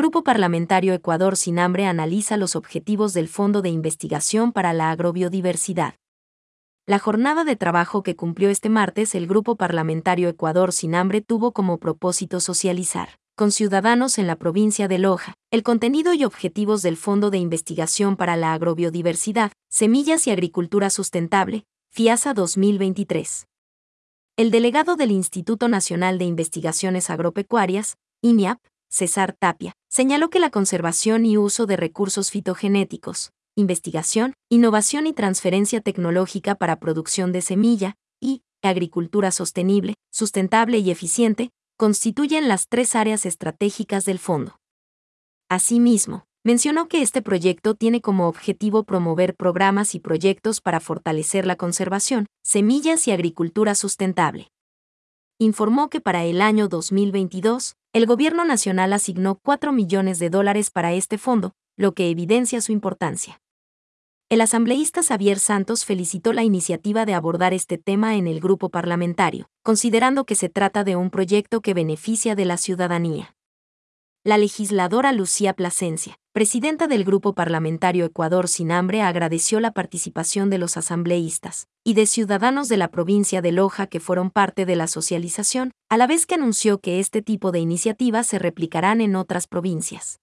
Grupo Parlamentario Ecuador Sin Hambre analiza los objetivos del Fondo de Investigación para la Agrobiodiversidad. La jornada de trabajo que cumplió este martes el Grupo Parlamentario Ecuador Sin Hambre tuvo como propósito socializar, con ciudadanos en la provincia de Loja, el contenido y objetivos del Fondo de Investigación para la Agrobiodiversidad, Semillas y Agricultura Sustentable, FIASA 2023. El delegado del Instituto Nacional de Investigaciones Agropecuarias, INIAP, César Tapia, señaló que la conservación y uso de recursos fitogenéticos, investigación, innovación y transferencia tecnológica para producción de semilla, y agricultura sostenible, sustentable y eficiente, constituyen las tres áreas estratégicas del fondo. Asimismo, mencionó que este proyecto tiene como objetivo promover programas y proyectos para fortalecer la conservación, semillas y agricultura sustentable informó que para el año 2022, el Gobierno Nacional asignó 4 millones de dólares para este fondo, lo que evidencia su importancia. El asambleísta Xavier Santos felicitó la iniciativa de abordar este tema en el grupo parlamentario, considerando que se trata de un proyecto que beneficia de la ciudadanía la legisladora Lucía Plasencia, presidenta del Grupo Parlamentario Ecuador Sin Hambre, agradeció la participación de los asambleístas y de ciudadanos de la provincia de Loja que fueron parte de la socialización, a la vez que anunció que este tipo de iniciativas se replicarán en otras provincias.